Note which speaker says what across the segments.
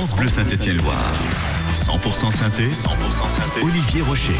Speaker 1: France Bleu Saint-Étienne-Loire. 100% synthé, 100% synthé. Olivier Rocher.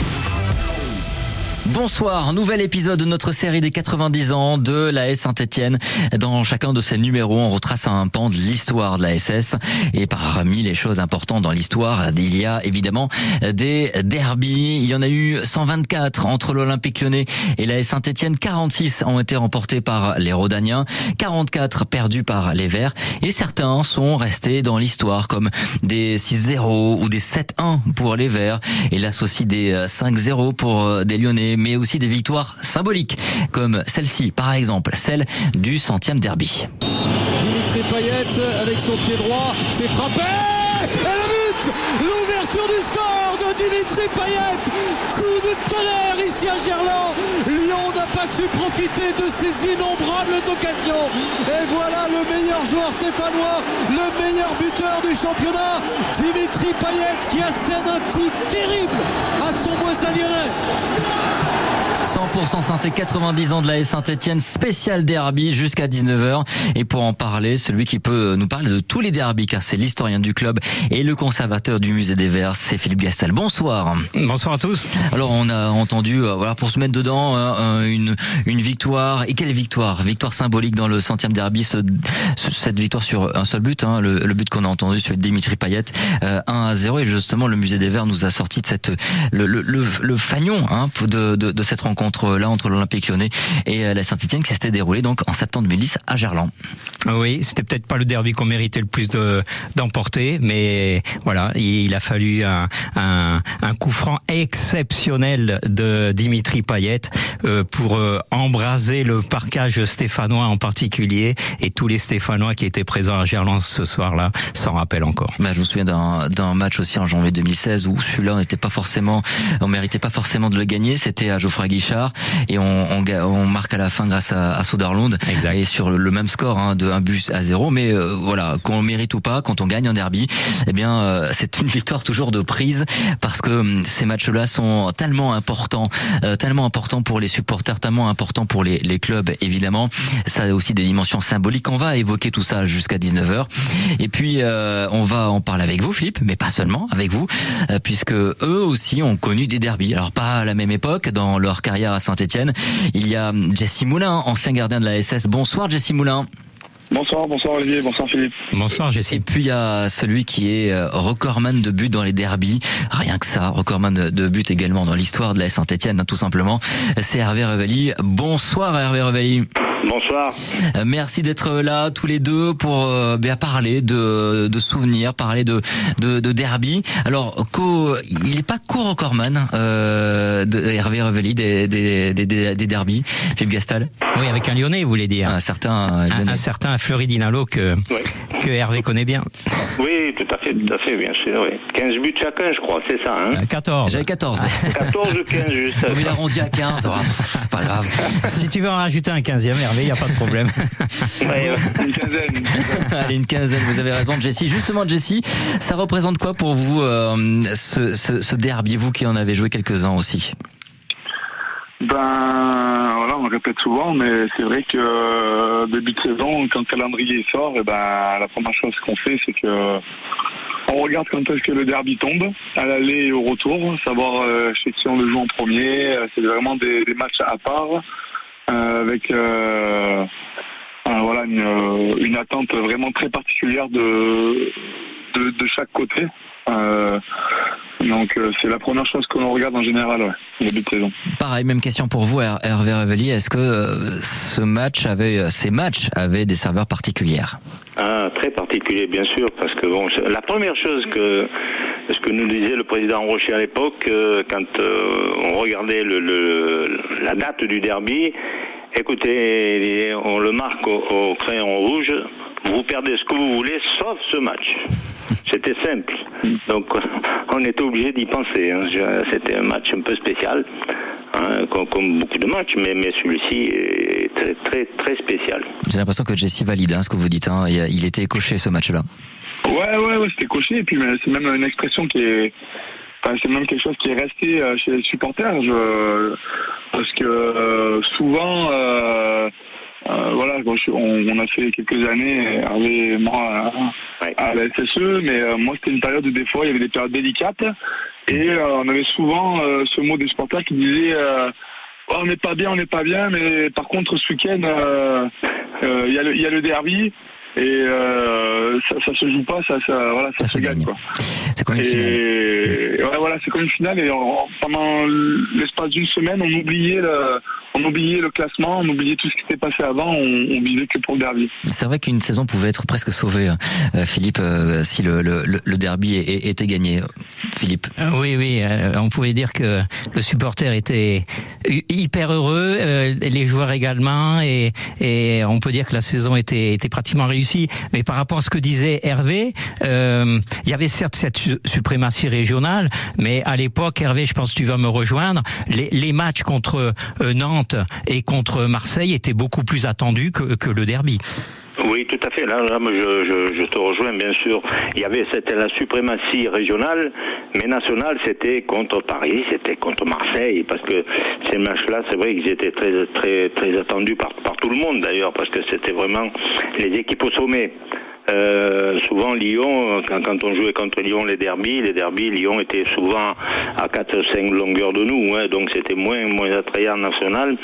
Speaker 2: Bonsoir, nouvel épisode de notre série des 90 ans de la S Saint-Etienne. Dans chacun de ces numéros, on retrace un pan de l'histoire de la SS. Et parmi les choses importantes dans l'histoire, il y a évidemment des derbies. Il y en a eu 124 entre l'Olympique lyonnais et la S Saint-Etienne. 46 ont été remportés par les Rodaniens, 44 perdus par les Verts. Et certains sont restés dans l'histoire comme des 6-0 ou des 7-1 pour les Verts. Et là aussi des 5-0 pour des Lyonnais mais aussi des victoires symboliques, comme celle-ci, par exemple, celle du centième derby.
Speaker 3: Dimitri Payet avec son pied droit, frappé le but L'ouverture du score de Dimitri Payet Coup de tonnerre ici à Gerland. Lyon n'a pas su profiter de ces innombrables occasions. Et voilà le meilleur joueur stéphanois, le meilleur buteur du championnat, Dimitri Payet qui assène un coup terrible à son voisin lyonnais
Speaker 2: 100% synthé 90 ans de la Saint-Etienne, spécial derby jusqu'à 19h. Et pour en parler, celui qui peut nous parler de tous les derbys, car c'est l'historien du club et le conservateur du musée des Verts, c'est Philippe Gastal. Bonsoir.
Speaker 4: Bonsoir à tous.
Speaker 2: Alors on a entendu, euh, voilà, pour se mettre dedans, euh, une, une victoire. Et quelle victoire? Victoire symbolique dans le centième derby, ce, cette victoire sur un seul but, hein, le, but qu'on a entendu sur Dimitri Payet, 1 euh, à 0. Et justement, le musée des Verts nous a sorti de cette le, le, le, fagnon hein, de, de, de cette rencontre entre là entre l'Olympique Lyonnais et euh, la Saint-Etienne qui s'était déroulé donc en septembre 2010 à Gerland.
Speaker 4: Oui, c'était peut-être pas le derby qu'on méritait le plus de d'emporter, mais voilà, il a fallu un, un, un, coup franc exceptionnel de Dimitri Payet euh, pour euh, embraser le parcage stéphanois en particulier et tous les Stéphanois qui étaient présents à Gerland ce soir-là s'en rappellent encore.
Speaker 2: Bah, je me souviens d'un match aussi en janvier 2016 où celui-là on n'était pas forcément, on méritait pas forcément de le gagner. C'était à Geoffroy Guichard et on, on, on, marque à la fin grâce à, à Soderlund et sur le même score hein, de un but à zéro. Mais euh, voilà, qu'on mérite ou pas, quand on gagne un derby, eh bien euh, c'est une victoire toujours de prise parce que hum, ces matchs-là sont tellement importants, euh, tellement importants pour les supporters, tellement importants pour les, les clubs évidemment. Ça a aussi des dimensions symboliques. On va évoquer tout ça jusqu'à 19h. Et puis on va en parler avec vous, Philippe, mais pas seulement avec vous, puisque eux aussi ont connu des derbies. Alors pas à la même époque dans leur carrière à Saint-Etienne. Il y a Jesse Moulin, ancien gardien de la SS. Bonsoir Jesse Moulin.
Speaker 5: Bonsoir, bonsoir Olivier, bonsoir Philippe.
Speaker 4: Bonsoir Jesse.
Speaker 2: Et puis il y a celui qui est euh, recordman de buts dans les derbies. Rien que ça, recordman de buts également dans l'histoire de la Saint-Etienne, hein, tout simplement. C'est Hervé Revelli. Bonsoir Hervé Revelli.
Speaker 5: Bonsoir.
Speaker 2: Euh, merci d'être là tous les deux pour euh, bien parler de, de souvenirs, parler de, de, de derby. Alors, co, il n'est pas co-recordman euh, de Hervé Revelli des, des, des, des, derbies, Philippe Gastal?
Speaker 4: Oui, avec un Lyonnais, vous voulez dire.
Speaker 2: Un certain
Speaker 4: un, un certain Floridinalo que, que Hervé connaît bien.
Speaker 5: Oui, tout à fait, tout à fait, bien sûr. Oui. 15 buts chacun, je crois, c'est ça. Hein
Speaker 4: 14.
Speaker 2: J'avais 14.
Speaker 5: 14 ou 15, juste.
Speaker 2: il arrondi à 15, c'est pas grave.
Speaker 4: si tu veux en rajouter un 15e, il n'y a pas de problème.
Speaker 5: une quinzaine.
Speaker 2: Allez, une quinzaine, vous avez raison, Jessie. Justement, Jessie, ça représente quoi pour vous euh, ce, ce, ce derby, vous qui en avez joué quelques-uns aussi?
Speaker 5: Ben voilà, on répète souvent, mais c'est vrai que euh, début de saison, quand le calendrier sort, et eh ben la première chose qu'on fait, c'est que on regarde quand est-ce que le derby tombe, à l'aller et au retour, savoir euh, chez qui on le joue en premier. C'est vraiment des, matchs à part. Euh, avec euh, voilà une, attente vraiment très particulière de, de chaque côté. Euh, donc c'est la première chose que l'on regarde en général, ouais, début de saison.
Speaker 2: Pareil, même question pour vous, Hervé Revelli. Est-ce que ce match avait, ces matchs avaient des serveurs particulières?
Speaker 6: Ah, Très particulier, bien sûr, parce que bon, la première chose que ce que nous disait le président Rocher à l'époque, euh, quand euh, on regardait le, le, la date du derby, écoutez, on le marque au, au, crayon rouge, vous perdez ce que vous voulez, sauf ce match. C'était simple. Donc on était obligé d'y penser. Hein. C'était un match un peu spécial. Hein, comme, comme, beaucoup de matchs, mais, mais celui-ci est très, très, très spécial.
Speaker 2: J'ai l'impression que Jesse valide hein, ce que vous dites. Hein. Il était coché ce match-là.
Speaker 5: Ouais, ouais, ouais, c'était coché. Et puis, c'est même une expression qui est. Enfin, c'est même quelque chose qui est resté chez les supporters. Je, parce que euh, souvent, euh, voilà, on, a fait quelques années, Hervé moi, à, la SSE, mais moi, c'était une période où des fois, il y avait des périodes délicates. Et on avait souvent ce mot des supporters qui disait oh, on n'est pas bien, on n'est pas bien, mais par contre, ce week-end, il y, y, a le derby. Et euh, ça, ça se joue pas, ça, ça, voilà, ça, se, gagne. Quoi.
Speaker 2: C'est comme une
Speaker 5: finale. Ouais, voilà, c'est comme une finale. Et pendant l'espace d'une semaine, on oubliait le, on oubliait le classement, on oubliait tout ce qui s'était passé avant, on, on vivait que pour le derby.
Speaker 2: C'est vrai qu'une saison pouvait être presque sauvée, hein, euh, Philippe, euh, si le, le, le derby était gagné. Philippe.
Speaker 4: Euh, oui, oui, on pouvait dire que le supporter était hyper heureux, les joueurs également, et, et on peut dire que la saison était, était pratiquement réussie. Mais par rapport à ce que disait Hervé, il y avait certes cette suprématie régionale, mais à l'époque, Hervé, je pense que tu vas me rejoindre, les, matchs contre Nantes et contre Marseille était beaucoup plus attendu que, le derby.
Speaker 6: Oui, tout à fait. Là, je, te rejoins, bien sûr. Il y avait c'était la suprématie régionale, mais nationale, c'était contre Paris, c'était contre Marseille, parce que ces matchs-là, c'est vrai qu'ils étaient très, très, très attendus par, par tout le monde d'ailleurs, parce que c'était vraiment les équipes au sommet. Euh, souvent Lyon, quand, on jouait contre Lyon les derbies, les derbies, Lyon était souvent à 4-5 longueurs de nous, hein, donc c'était moins, moins attrayant national,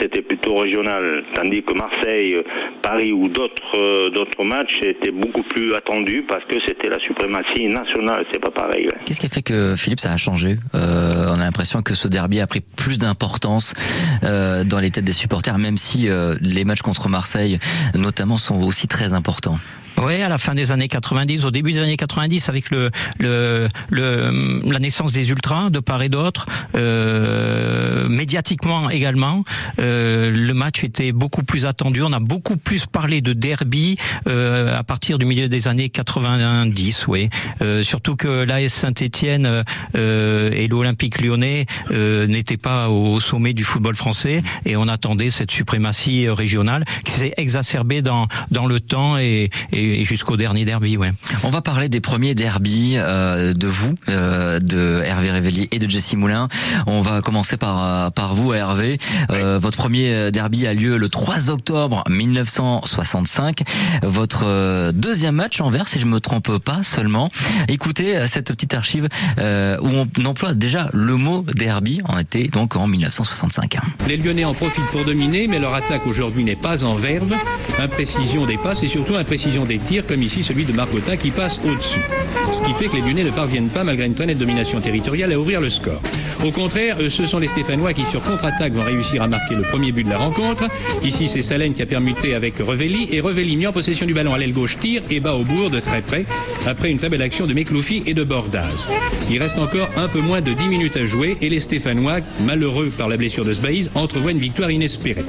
Speaker 6: c'était plutôt régional. Tandis que Marseille, Paris ou d'autres euh, d'autres matchs étaient beaucoup plus attendus parce que c'était la suprématie nationale, c'est pas pareil.
Speaker 2: Qu'est-ce qui a fait que Philippe ça a changé? Euh, On a l'impression que ce derby a pris plus d'importance dans les têtes des supporters, même si les matchs contre Marseille notamment sont aussi très importants.
Speaker 4: Oui, à la fin des années 90, au début des années 90, avec le, le, le la naissance des ultras de part et d'autre, euh, médiatiquement également, euh, le match était beaucoup plus attendu. On a beaucoup plus parlé de derby euh, à partir du milieu des années 90, oui. Euh, surtout que l'AS Saint-Étienne euh, et l'Olympique Lyonnais euh, n'étaient pas au sommet du football français et on attendait cette suprématie régionale qui s'est exacerbée dans dans le temps et, et et, jusqu'au dernier derby. Ouais.
Speaker 2: On va parler des premiers derbys euh, de vous, euh, de Hervé Révelli et de Jesse Moulin. On va commencer par euh, par vous, Hervé. Euh, votre premier derby a lieu le 3 octobre 1965. Votre deuxième match envers, si je me trompe pas seulement. Écoutez cette petite archive où on emploie déjà le mot derby. On était donc en 1965.
Speaker 7: Les Lyonnais en profitent pour dominer, mais leur attaque aujourd'hui n'est pas en verve. Imprécision des passes et surtout imprécision des tirs, comme ici celui de Marcotin qui passe au-dessus. Ce qui fait que les Lyonnais ne parviennent pas, malgré une très nette domination territoriale, à ouvrir le score. Au contraire, euh, ce sont les Stéphanois qui, sur contre-attaque, vont réussir à marquer le premier but de la rencontre. Ici, c'est Salène qui a permuté avec Revelli, et Revelli, mis en possession du ballon à l'aile gauche, tire et bat au bourg de très près, après une très belle action de Mekloufi et de Bordaz. Il reste encore un peu moins de 10 minutes à jouer, et les Stéphanois, malheureux par la blessure de Sbaïs, entrevoient une victoire inespérée.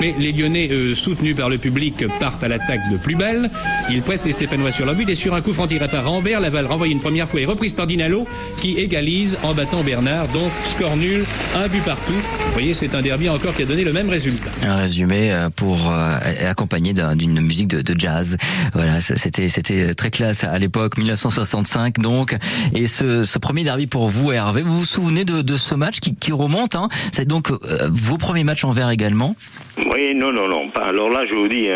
Speaker 7: Mais les Lyonnais, euh, soutenus par le public, partent à l'attaque de plus belle. Ils pressent les Stéphanois sur leur but et sur un coup franc tiré par Rambert, Laval renvoyé une première fois et reprise par Dinalo qui égalise en battant Bernard. Donc score nul, un but partout. Vous voyez, c'est un derby encore qui a donné le même résultat.
Speaker 2: Un résumé euh, pour euh, accompagner d'une musique de, de, jazz. Voilà, c'était c'était très classe à l'époque, 1965 donc. Et ce, ce, premier derby pour vous, Hervé, vous vous souvenez de, de ce match qui, qui remonte hein? C'est donc euh, vos premiers matchs en vert également?
Speaker 6: Oui, non, non, non. Alors là, je vous dis,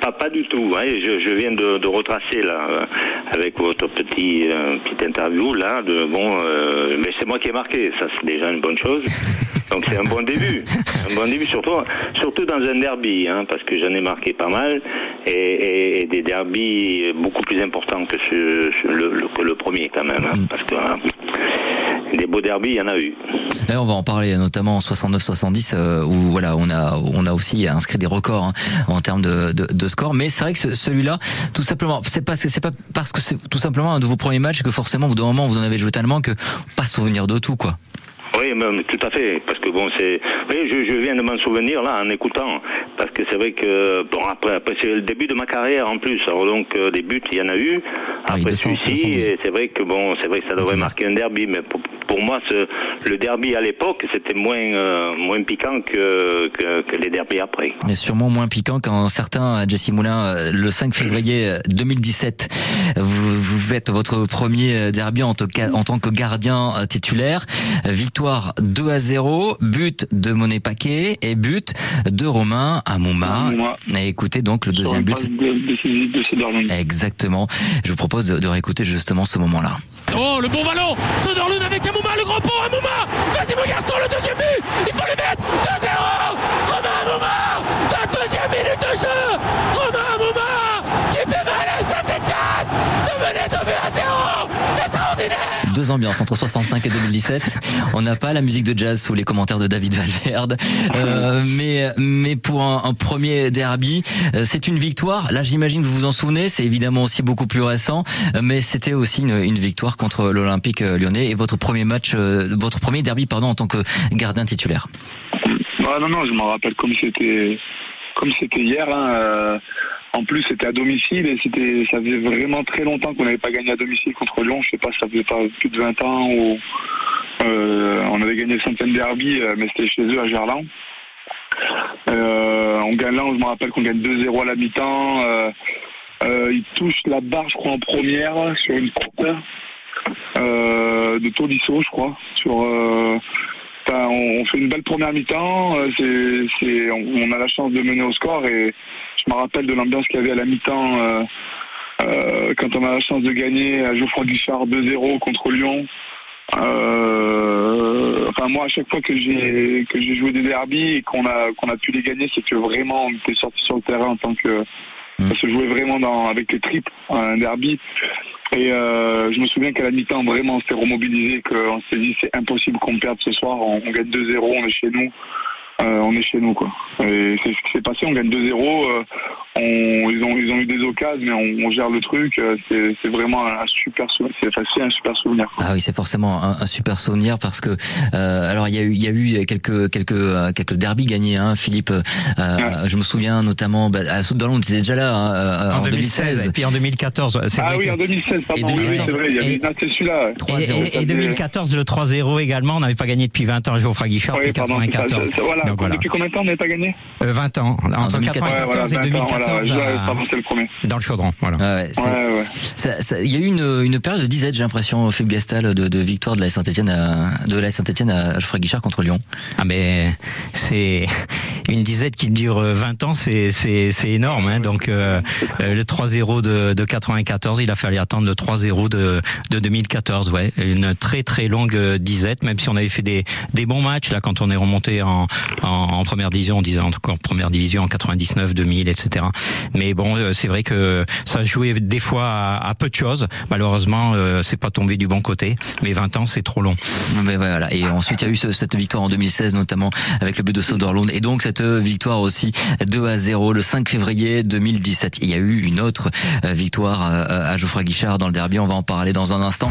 Speaker 6: pas, pas du tout. Hein. Je, je viens de, de, retracer là euh, avec votre petit euh, petite interview là de bon euh, mais c'est moi qui ai marqué ça c'est déjà une bonne chose donc c'est un bon début un bon début surtout surtout dans un derby hein, parce que j'en ai marqué pas mal et, des derbys beaucoup plus importants que, ce, le, que le premier quand même hein, mm. parce que hein, des beaux derbies, il y en a eu.
Speaker 2: on va en parler notamment en 69-70 euh, où voilà, on a on a aussi inscrit des records en termes de, de, de, score. Mais c'est vrai que celui-là, tout simplement, c'est parce que c'est pas parce que c'est tout simplement un de vos premiers matchs que forcément, au bout d'un moment, vous en avez joué tellement que pas souvenir de tout, quoi.
Speaker 6: Oui, tout à fait, parce que bon, c'est, je, je, viens de m'en souvenir là en écoutant, parce que c'est vrai que bon après, après c'est le début de ma carrière en plus, alors donc euh, des buts il y en a eu après celui-ci, et c'est vrai que bon, c'est vrai que ça devrait marquer un derby, mais pour, pour moi, ce, le derby à l'époque, c'était moins euh, moins piquant que, que, que les derbys après.
Speaker 2: Mais sûrement moins piquant quand certains, Jesse Moulin, euh, le 5 février 2017, vous, vous faites votre premier derby en, en tant que gardien titulaire, victoire victoire 2 à 0, but de Monet Paquet et but de Romain Amouma. Et écoutez donc le deuxième but. Exactement. Je vous propose de, de réécouter justement ce moment-là.
Speaker 8: Oh, le bon ballon Soderlund avec Amouma, le grand pont Amouma Vas-y mon garçon, le deuxième
Speaker 2: Deux ambiances entre 65 et 2017. On n'a pas la musique de jazz sous les commentaires de David Valverde, euh, mais mais pour un, un premier derby, euh, c'est une victoire. Là, j'imagine que vous vous en souvenez. C'est évidemment aussi beaucoup plus récent, euh, mais c'était aussi une, une victoire contre l'Olympique lyonnais et votre premier match, euh, votre premier derby, pardon, en tant que gardien titulaire.
Speaker 5: Ah non non, je m'en rappelle comme c'était comme c'était hier. Hein, euh, en plus, c'était à domicile et c'était, ça faisait vraiment très longtemps qu'on n'avait pas gagné à domicile contre Lyon. Je sais pas, ça faisait pas plus de 20 ans ou euh, on avait gagné le centaine derby, euh, mais c'était chez eux à Gerland. Euh, on gagne là, je me rappelle qu'on gagne 2-0 à la mi-temps. Euh, il touche la barre, je crois, en première sur une courte de Tolisso, je crois. Sur, on, fait une belle première mi-temps. euh, on, a la chance de mener au score et je me rappelle de l'ambiance qu'il y avait à la mi-temps euh, euh, quand on a la chance de gagner à Geoffroy Guichard 2-0 contre Lyon. Moi à chaque fois que j'ai joué des derbies et qu'on a qu'on a pu les gagner c'est que vraiment on était sorti sur le terrain en tant que ça se jouait vraiment avec les triples un derby. Et euh, je me souviens qu'à la mi-temps vraiment on s'était remobilisé qu'on s'est dit c'est impossible qu'on perde ce soir. On, gagne 2-0 on est chez nous. Euh, on est chez nous quoi. Et c'est ce qui s'est passé, on gagne 2-0, euh, on, ils, ont, ils ont eu des occasions mais on, on gère le truc, euh, c'est vraiment un super souvenir, c'est un super souvenir.
Speaker 2: Ah oui, c'est forcément un, un super souvenir parce que euh, alors il y a eu il y a eu quelques quelques euh, quelques derbies gagnés hein, Philippe. Euh, Je me souviens notamment bah, à Soudan, tu étais déjà là hein,
Speaker 4: En,
Speaker 2: en,
Speaker 4: 2016, et puis en 2014. c'est
Speaker 5: Ah
Speaker 4: vrai
Speaker 5: oui,
Speaker 4: que-
Speaker 5: en 2016, pardon,
Speaker 2: Et
Speaker 5: oui, oui,
Speaker 2: 2014.
Speaker 5: c'est vrai, il y avait
Speaker 4: Et-
Speaker 5: ah, c'est celui-là.
Speaker 2: 3-0.
Speaker 4: Et, et- et 2014, le 3-0 également, on n'avait pas gagné depuis 20 ans, Geoffroy Guichard,
Speaker 5: Oui,
Speaker 4: depuis
Speaker 5: pardon, c'est ça,
Speaker 4: 94.
Speaker 5: c'est- c'est- voilà.
Speaker 4: Donc voilà,
Speaker 5: Depuis combien de temps on n'avait pas gagné?
Speaker 4: Euh, 20 ans, entre
Speaker 2: 2014.
Speaker 5: Ouais, voilà,
Speaker 4: 94 et
Speaker 5: 20 ans,
Speaker 4: 2014
Speaker 5: voilà,
Speaker 4: à-
Speaker 5: pardon, c'est le premier.
Speaker 4: dans le chaudron. Voilà.
Speaker 2: Ah ouais,
Speaker 5: Ouais, ouais.
Speaker 2: ça- ça- Il y a eu une, une période de disette, j'ai l'impression, Philippe Gastal, de, de victoire de la Saint-Etienne à, de la Saint-Etienne à Geoffroy Guichard contre Lyon.
Speaker 4: Ah mais c'est une disette qui dure 20 ans, c'est c'est c'est énorme. Hein. Donc euh, euh, le 3-0 de, de 94, il a fallu attendre le 3-0 de de 2014. Ouais, une très très longue euh, disette, même si on avait fait des des bons matchs là quand on est remonté en en, en première division, on disait encore première division en 99, 2000, etc. Mais bon, euh, c'est vrai que ça jouait des fois à, peu de choses. Malheureusement, euh, c'est pas tombé du bon côté. Mais 20 ans, c'est trop long.
Speaker 2: Voilà. Et ensuite, il y a eu ce- cette victoire en 2016, notamment avec le but de Soderlund. Et donc, cette victoire aussi 2 à 0 le 5 février 2017. Il y a eu une autre euh, victoire euh, à Geoffroy Guichard dans le derby. On va en parler dans un instant.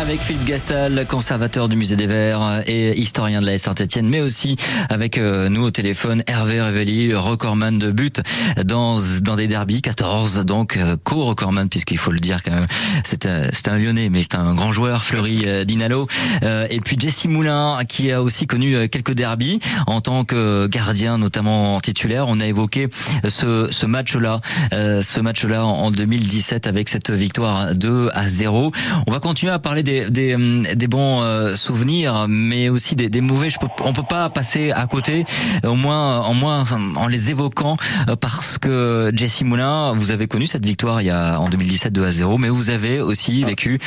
Speaker 2: Avec Philippe Gastal, conservateur du musée des Verts et historien de la Saint-Etienne, mais aussi avec euh, nous au téléphone Hervé Revelli, recordman de but dans dans des derbies, 14 donc euh, co-recordman puisqu'il faut le dire quand même, c'est un, Lyonnais mais c'est un grand joueur, Fleury euh, Dinalo, et puis Jesse Moulin qui a aussi connu quelques derbies en tant que gardien notamment titulaire. On a évoqué ce ce match-là, ce match-là en en 2017 avec cette victoire 2 à 0. On va continuer à parler des des, hum, des bons euh, souvenirs, mais aussi des, des mauvais. Je peux, on peut pas passer à côté, au moins en moins en les évoquant, euh, parce que Jesse Moulin, vous avez connu cette victoire il y a en 2017 2 à 0, mais vous avez aussi vécu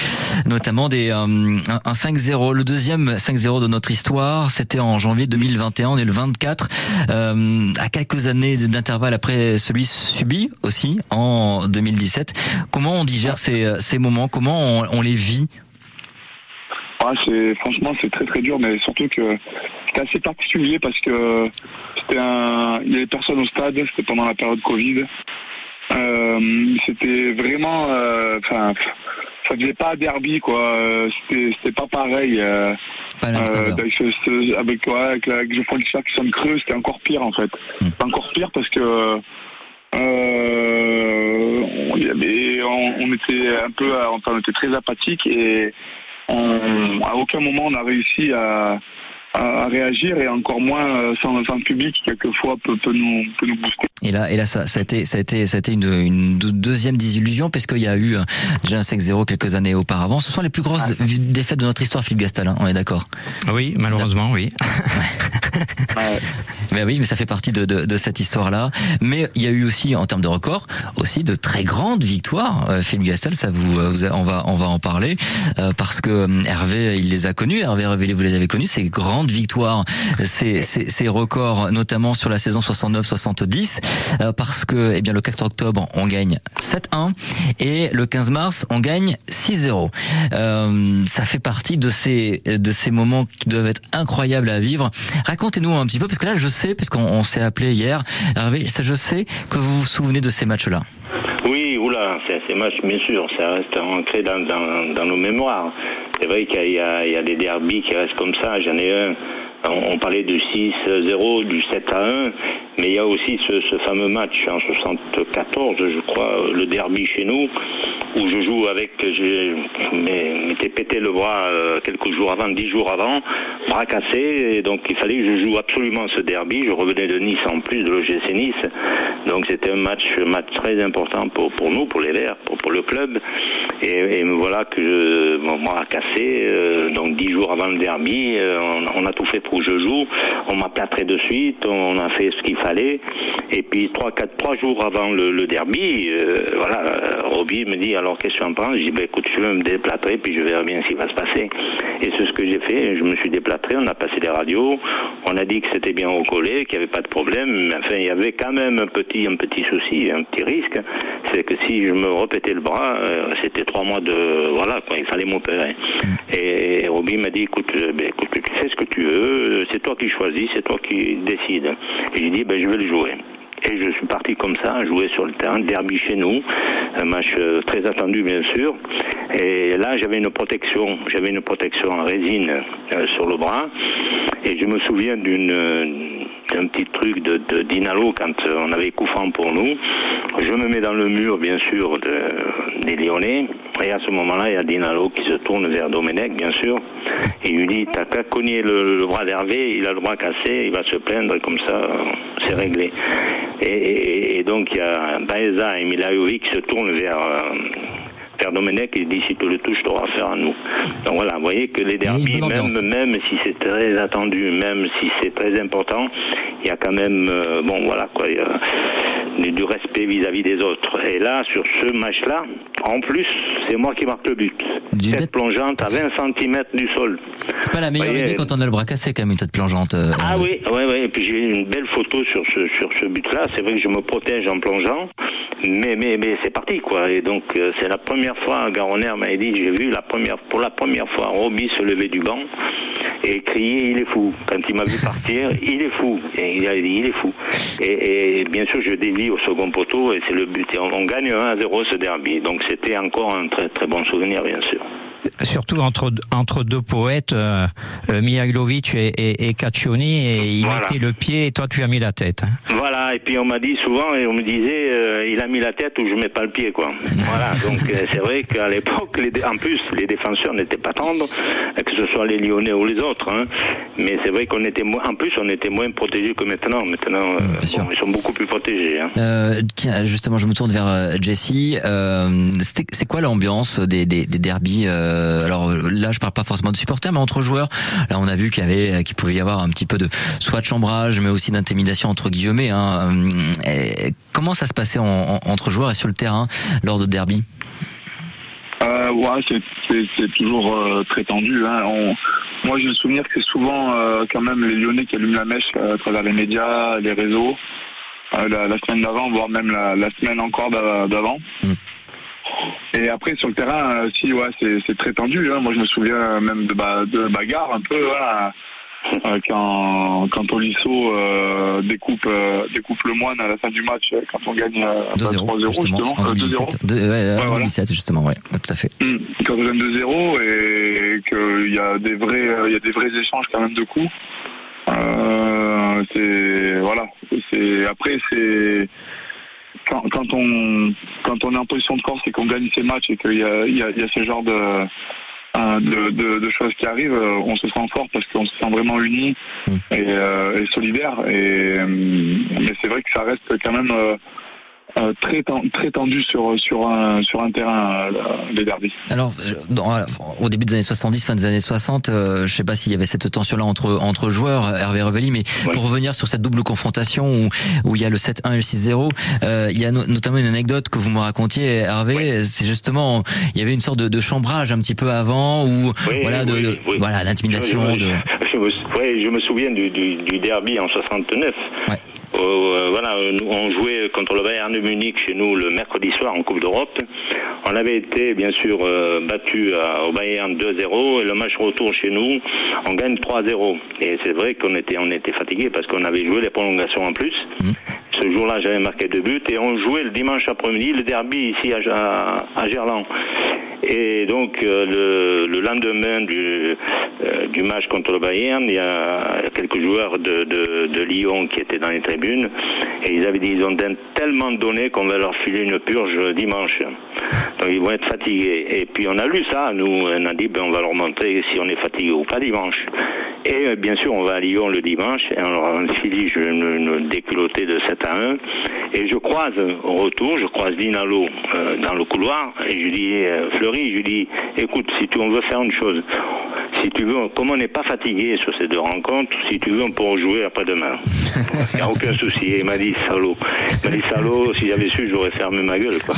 Speaker 2: notamment des hum, un, un 5-0. Le deuxième 5-0 de notre histoire, c'était en janvier 2021. On est le 24, euh, à quelques années d'intervalle après celui subi aussi en 2017. Comment on digère ces, ces moments? Comment on, on les vit
Speaker 5: Ah, c'est franchement c'est très très dur, mais surtout que c'était assez particulier parce que c'était un, il y avait personne au stade, c'était pendant la période Covid. Euh, c'était vraiment, euh, enfin, ça faisait pas derby quoi. Euh, C'était c'était pas pareil. euh,
Speaker 2: Pas
Speaker 5: avec, ce- ce- avec, ouais, avec, avec Geoffroy qui sonne creux, c'était encore pire en fait.
Speaker 2: Hmm.
Speaker 5: Encore pire parce que euh, on- on était un peu, enfin, on était très apathique et à aucun moment on a réussi à, à, réagir et encore moins euh, sans, sans public qui quelquefois peut, peut, nous, peut nous booster.
Speaker 2: Et là, et là, ça, ça a été, ça a été, ça a été une, une deuxième désillusion parce qu'il y a eu déjà un 5-0 quelques années auparavant. Ce sont les plus grosses défaites de notre histoire, Philippe Gastal. on est d'accord?
Speaker 4: Oui, malheureusement, oui.
Speaker 2: ouais. Mais oui, mais ça fait partie de, de, de cette histoire-là. Mais il y a eu aussi, en termes de records, aussi de très grandes victoires. Euh, Philippe Gastal, ça vous, vous, on va, on va en parler euh, parce que Hervé, il les a connus. Hervé vous les avez connus. Ces grandes victoires, ces, records, notamment sur la saison 69-70, euh, parce que, eh bien, le 4 octobre, on gagne 7-1 et le 15 mars, on gagne 6-0. Euh, ça fait partie de ces, de ces moments qui doivent être incroyables à vivre. Racontez-nous un petit peu, parce que là, je sais, puisqu'on s'est appelé hier, ça, je sais que vous vous souvenez de ces matchs-là.
Speaker 6: Oui, oula, ces matchs, bien sûr, ça reste ancré dans nos mémoires. C'est vrai qu'il y, y, a des derbies qui restent comme ça. J'en ai un on, parlait du 6-0, du 7-1, mais il y a aussi ce, fameux match en 74, je crois, le derby chez nous, où je joue avec, je m'étais pété le bras euh, quelques jours avant, dix jours avant, bras cassé, et donc il fallait que je joue absolument ce derby. Je revenais de Nice en plus de l'OGC Nice, donc c'était un match, très important pour, nous, pour les Verts, pour, le club, et, voilà que je, mon bras cassé, euh, donc dix jours avant le derby, euh, on, on, a tout fait pour que je joue. On m'a plâtré de suite, on a fait ce qu'il fallait, et puis trois, quatre, trois jours avant le, derby, voilà, Roby me dit alors qu'est-ce que tu en penses? Je dis, ben, écoute, je vais me déplâtrer, puis je verrai bien ce qui va se passer. Et c'est ce que j'ai fait, je me suis déplâtré, on a passé les radios, on a dit que c'était bien recollé, qu'il n'y avait pas de problème, mais enfin, il y avait quand même un petit, un petit souci, un petit risque, c'est que si je me répétais le bras, euh, c'était trois mois de, voilà, quoi, il fallait m'opérer. Et, Roby m'a dit, écoute, euh, ben, écoute, tu fais ce que tu veux, c'est toi qui choisis, c'est toi qui décides. Et j'ai dit, ben, je vais le jouer. Et je suis parti comme ça, jouer sur le terrain, derby chez nous, un match euh, très attendu bien sûr. Et là, j'avais une protection, j'avais une protection en résine euh, sur le bras. Et je me souviens d'une un petit truc de, d'Inalo quand on avait coup franc pour nous. Je me mets dans le mur, bien sûr, de, des Lyonnais. Et à ce moment-là, il y a Dinalo qui se tourne vers Domenech, bien sûr. Et il lui dit, t'as qu'à cogner le, bras d'Hervé, il a le bras cassé, il va se plaindre, comme ça, c'est réglé. Et, donc, il y a Baeza et Milajovic qui se tournent vers... Euh, Domenech et dit si tu le touches, tu auras affaire à nous. Donc voilà, vous voyez que les derbies, même, même si c'est très attendu, même si c'est très important, il y a quand même, euh, bon voilà quoi, du, respect vis-à-vis des autres. Et là, sur ce match-là, en plus, c'est moi qui marque le but. Du tête plongeante à 20 cm du sol.
Speaker 2: C'est pas la meilleure idée quand on a le bras cassé quand même une tête plongeante. Euh,
Speaker 6: ah oui, oui, oui. Et puis j'ai une belle photo sur ce sur ce but-là. C'est vrai que je me protège en plongeant, mais mais mais c'est parti quoi. Et donc euh, c'est la première fois, Garonner m'a dit, j'ai vu la première pour la première fois Roby se lever du banc et crier il est fou. Quand il m'a vu partir, il est fou. Et il a dit il est fou. Et, bien sûr je dévie au second poteau et c'est le but. Et on, gagne 1 à 0 ce derby. Donc c'était encore un très très bon souvenir bien sûr
Speaker 4: surtout entre entre deux poètes, euh, euh Mihailovic et, et, et Caccioni, et il mettait le pied et toi tu as mis la tête. Hein.
Speaker 6: Voilà, et puis on m'a dit souvent, et on me disait, euh, il a mis la tête ou je mets pas le pied, quoi. voilà, donc euh, c'est vrai qu'à l'époque, en plus, les défenseurs n'étaient pas tendres, que ce soit les Lyonnais ou les autres, hein. mais c'est vrai qu'on était moins, en plus, on était moins protégés que maintenant. Maintenant, ils sont beaucoup plus protégés. Hein.
Speaker 2: tiens, justement, je me tourne vers Jessie. c'est quoi l'ambiance des, des, des derbies euh, alors là, je parle pas forcément de supporters, mais entre joueurs. Là, on a vu qu'il y avait, qu'il pouvait y avoir un petit peu de soit de chambrage, mais aussi d'intimidation entre guillemets. Hein. Euh, comment ça se passait entre joueurs et sur le terrain lors de derby?
Speaker 5: Euh, ouais, c'est toujours euh, très tendu. Hein. moi, j'ai le souvenir que c'est souvent quand même les Lyonnais qui allument la mèche à travers les médias, les réseaux, la, semaine d'avant, voire même la, semaine encore d'avant. Mm. Et après sur le terrain, euh, si ouais, c'est très tendu. Hein. Moi je me souviens même de, de bagarre un peu. Euh, quand, quand Olisso euh, découpe, découpe le moine à la fin du match, quand on gagne 3-0
Speaker 2: justement. 2-0. Ouais, 2017 justement, ouais, tout à fait.
Speaker 5: Hum, quand on gagne 2-0 et qu'il y a des vrais, il y a des vrais échanges quand même de coups. c'est voilà. C'est après c'est quand, on quand on est en position de force et qu'on gagne ces matchs et qu'il y a, il y, a, ce genre de de, choses qui arrivent, on se sent fort parce qu'on se sent vraiment unis mm. et, et solidaire. Et, mais c'est vrai que ça reste quand même euh, très, très tendu sur, sur, un, sur un terrain euh, des derbys.
Speaker 2: Alors, au début des années 70, fin des années 60, euh, je sais pas s'il y avait cette tension-là entre, entre joueurs, Hervé Revelli, mais pour revenir sur cette double confrontation où, où il y a le 7-1 et le 6-0, euh, il y a notamment une anecdote que vous me racontiez, Hervé, c'est justement, il y avait une sorte de, de, chambrage un petit peu avant, où voilà, de, voilà l'intimidation.
Speaker 6: de... je me souviens du, du, du derby en 69. Euh, voilà, on jouait contre le Bayern de Munich chez nous le mercredi soir en Coupe d'Europe. On avait été bien sûr euh, battu au Bayern 2-0 et le match retour chez nous, on gagne 3-0. Et c'est vrai qu'on était on était fatigué parce qu'on avait joué les prolongations en plus. Mmh. Ce jour-là, j'avais marqué deux buts et on jouait le dimanche après-midi le derby ici à, Gerland. Et donc euh, le, lendemain du, euh, du match contre le Bayern, il y a quelques joueurs de, Lyon qui étaient dans les tribunes et ils avaient dit ils ont tellement donné qu'on va leur filer une purge dimanche. Donc ils vont être fatigués. Et puis on a lu ça, nous, on a dit ben, on va leur montrer si on est fatigué ou pas dimanche. Et euh, bien sûr on va à Lyon le dimanche et on leur inflige une, une déculottée de 7 à 1. Et je croise au retour, je croise Dinalo dans le couloir et je dis Fleury je dis, écoute, si tu, on veut faire une chose, si tu veux, comme on n'est pas fatigué sur ces deux rencontres, si tu veux, on peut jouer après-demain. Il n'y a aucun souci. Et il m'a dit, salaud. Il m'a dit, salaud, si j'avais su, j'aurais fermé ma gueule. Quoi.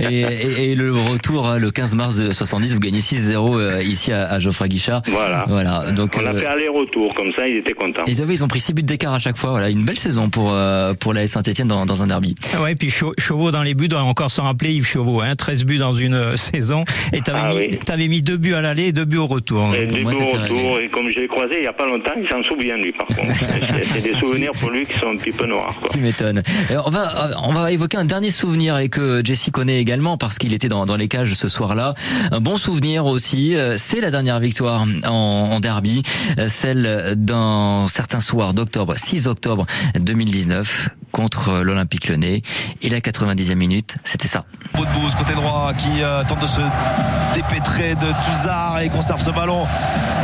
Speaker 2: Et, le retour, hein, le 15 mars 70, vous gagnez 6-0 euh, ici à, Geoffroy Guichard.
Speaker 6: Voilà. voilà. Donc, on a euh, fait aller-retour, comme ça, ils étaient contents.
Speaker 2: Ils, avaient, ils ont pris 6 buts d'écart à chaque fois. Voilà, une belle saison pour, euh, pour la Saint-Etienne dans, dans, un derby.
Speaker 4: Ouais, et puis Chauveau dans les buts, encore sans rappeler Yves Chauveau, hein, 13 buts dans une saison. Et t'avais ah, mis, avais mis deux buts à l'aller et deux buts au retour.
Speaker 6: Et deux buts au retour. Et comme je l'ai croisé il n'y a pas longtemps, il s'en souvient, lui, par contre. C'est des souvenirs pour lui qui sont un petit peu noirs. Quoi.
Speaker 2: Tu m'étonnes. On va, on va évoquer un dernier souvenir et que Jesse connaît également parce qu'il était dans, dans les cages ce soir-là. Un bon souvenir aussi, euh, c'est la dernière victoire en, en derby, euh, celle d'un certain soir d'octobre, 6 octobre 2019 contre l'Olympique Lyonnais. Et la 90e minute, c'était ça.
Speaker 9: Boudbouz, côté droit, qui euh, tente de se dépêtrer de Tuzard et conserve ce ballon.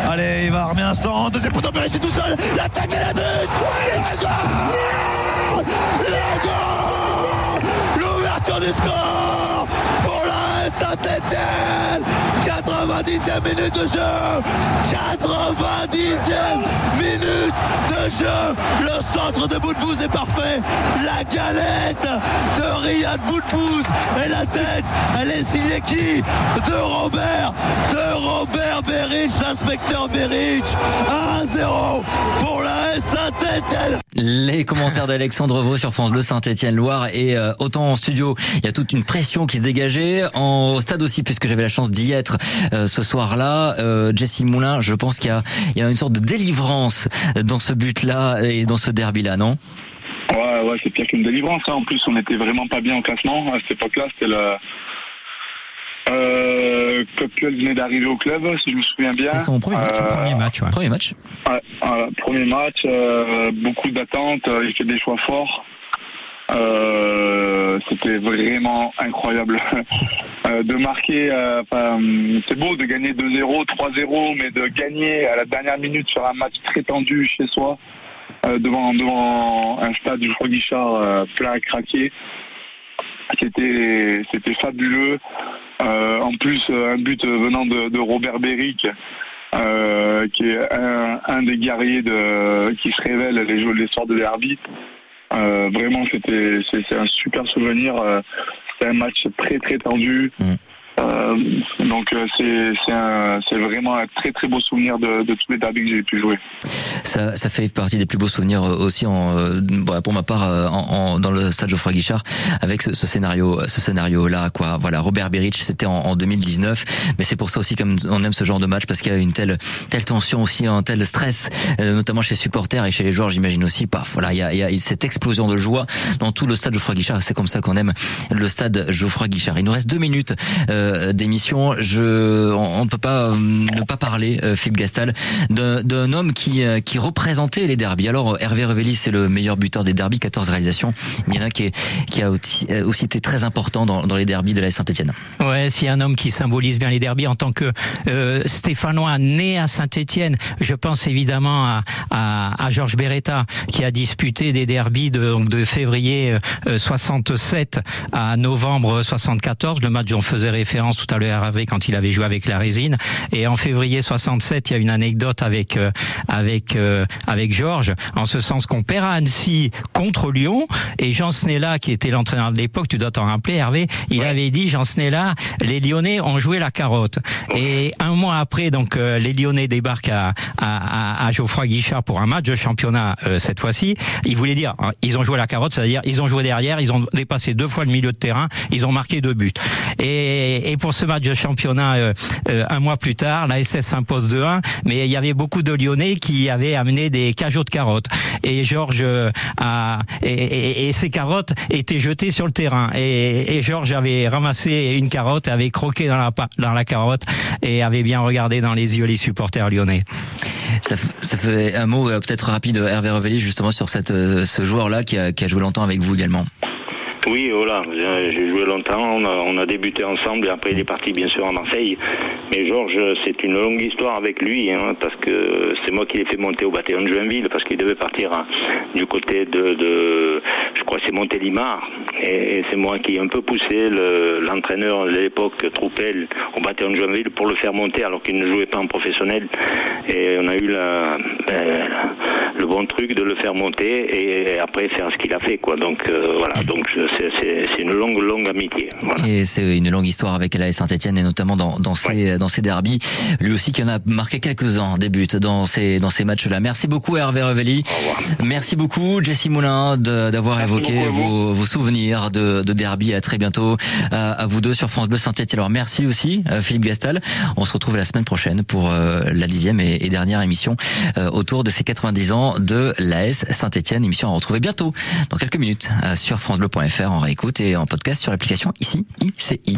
Speaker 9: Allez, il va remettre un centre. Deuxième poteau, c'est tout seul. La tête et la but. Le L'ouverture du score pour la Saint-Etienne 90e minute de jeu. 90e minute de jeu. Le centre de Boudbouz est parfait. La galette de Riyad Boudbouz Et la tête, elle est signée qui? De Robert De Robert Berich, l'inspecteur Berich 1-0 pour la Saint-Etienne
Speaker 2: Les commentaires d'Alexandre Vaux sur France Bleu Saint-Etienne Loire et euh, autant en studio, il y a toute une pression qui se dégageait en stade aussi puisque j'avais la chance d'y être euh, ce soir-là. Euh, Jesse Moulin, je pense qu'il y, y a, une sorte de délivrance dans ce but-là et dans ce derby-là, non?
Speaker 5: Ouais, ouais, c'est pire qu'une délivrance. Hein. En plus, on n'était vraiment pas bien en classement à cette époque-là. C'était le euh, venait d'arriver au club, si je me souviens bien.
Speaker 2: C'est son premier match.
Speaker 4: Euh, premier match, ouais.
Speaker 2: Premier match.
Speaker 5: premier match, euh, beaucoup d'attentes, il fait des choix forts. Euh, c'était vraiment incroyable euh, de marquer. Euh, c'est beau de gagner 2-0, 3-0, mais de gagner à la dernière minute sur un match très tendu chez soi, devant, devant un stade du Guichard plein à craquer. C'était, c'était fabuleux. En plus, un but venant de, Robert Beric, qui est un, des guerriers de, qui se révèle les, les soirs de derby. Euh, vraiment, c'était un super souvenir. Euh, c'était un match très très tendu. Mm. Euh, donc euh, c'est vraiment un très très beau souvenir de, tous les derbys que j'ai pu jouer.
Speaker 2: Ça, fait partie des plus beaux souvenirs euh, aussi pour ma part dans le stade Geoffroy Guichard avec ce, scénario ce scénario là quoi. Voilà Robert Beric c'était en, en, 2019 mais c'est pour ça aussi comme on aime ce genre de match parce qu'il y a une telle tension aussi un tel stress notamment chez les supporters et chez les joueurs j'imagine aussi paf voilà il y a, cette explosion de joie dans tout le stade Geoffroy Guichard c'est comme ça qu'on aime le stade Geoffroy Guichard. Il nous reste deux minutes. D'émission, je, on ne peut pas ne pas parler, Philippe Gastal, d'un homme qui, représentait les derbies. Alors Hervé Revelli, c'est le meilleur buteur des derbies, 14 réalisations. Mais il y en a qui, a aussi, été très important dans, les derbies de la Saint-Etienne.
Speaker 4: Ouais, c'est un homme qui symbolise bien les derbies en tant que euh, Stéphanois né à Saint-Etienne. Je pense évidemment à, Georges Beretta qui a disputé des derbies de, février 67 euh, à novembre 74. Le match dont on faisait référence tout à l'heure avec quand il avait joué avec la résine. Et en février 67, il y a une anecdote avec euh, avec euh, avec Georges, en ce sens qu'on perd à Annecy contre Lyon et Jean Snella qui était l'entraîneur de l'époque, tu dois t'en rappeler Hervé, il avait dit Jean Snella, les Lyonnais ont joué la carotte. Et un mois après, donc les Lyonnais débarquent à, à, à, Geoffroy Guichard pour un match de championnat cette fois-ci. Il voulait dire, hein, ils ont joué la carotte, c'est-à-dire ils ont joué derrière, ils ont dépassé deux fois le milieu de terrain, ils ont marqué deux buts. Et, et pour ce match de championnat, euh, euh, un mois plus tard, la SS s'impose 2-1, mais il y avait beaucoup de Lyonnais qui avaient amené des cajots de carottes. Et Georges euh, a et, et, ces carottes étaient jetées sur le terrain. Et, et Georges avait ramassé une carotte, avait croqué dans la dans la carotte et avait bien regardé dans les yeux les supporters lyonnais.
Speaker 2: Ça, ça fait un mot peut-être rapide, Hervé Revelli, justement sur cette, ce joueur-là qui a, qui a joué longtemps avec vous également.
Speaker 6: Oui, voilà, j'ai joué longtemps, on a, débuté ensemble et après il est parti bien sûr à Marseille. Mais Georges, c'est une longue histoire avec lui, hein, parce que c'est moi qui l'ai fait monter au bataillon de Joinville, parce qu'il devait partir hein, du côté de, je crois c'est Montélimar, et, c'est moi qui ai un peu poussé l'entraîneur de l'époque, Troupel, au bataillon de Joinville pour le faire monter alors qu'il ne jouait pas en professionnel. Et on a eu ben, le bon truc de le faire monter et, après faire ce qu'il a fait, quoi. Donc euh, voilà, c'est une longue, longue amitié.
Speaker 2: Et c'est une longue histoire avec la Saint-Etienne et notamment dans, dans ces, dans ces derbies. Lui aussi qui en a marqué quelques-uns des buts dans ces, dans ces matchs-là. Merci beaucoup Hervé Revelli. Merci beaucoup Jesse Moulin d'avoir évoqué vos, vos, souvenirs de, de derby. À très bientôt à, à vous deux sur France Bleu Saint-Etienne. Alors merci aussi euh, Philippe Gastal. On se retrouve la semaine prochaine pour euh, la dixième et, et dernière émission euh, autour de ces 90 ans de l'AS Saint-Etienne. Émission à retrouver bientôt dans quelques minutes sur francebleu.fr en réécoute et en podcast sur l'application ici ICI.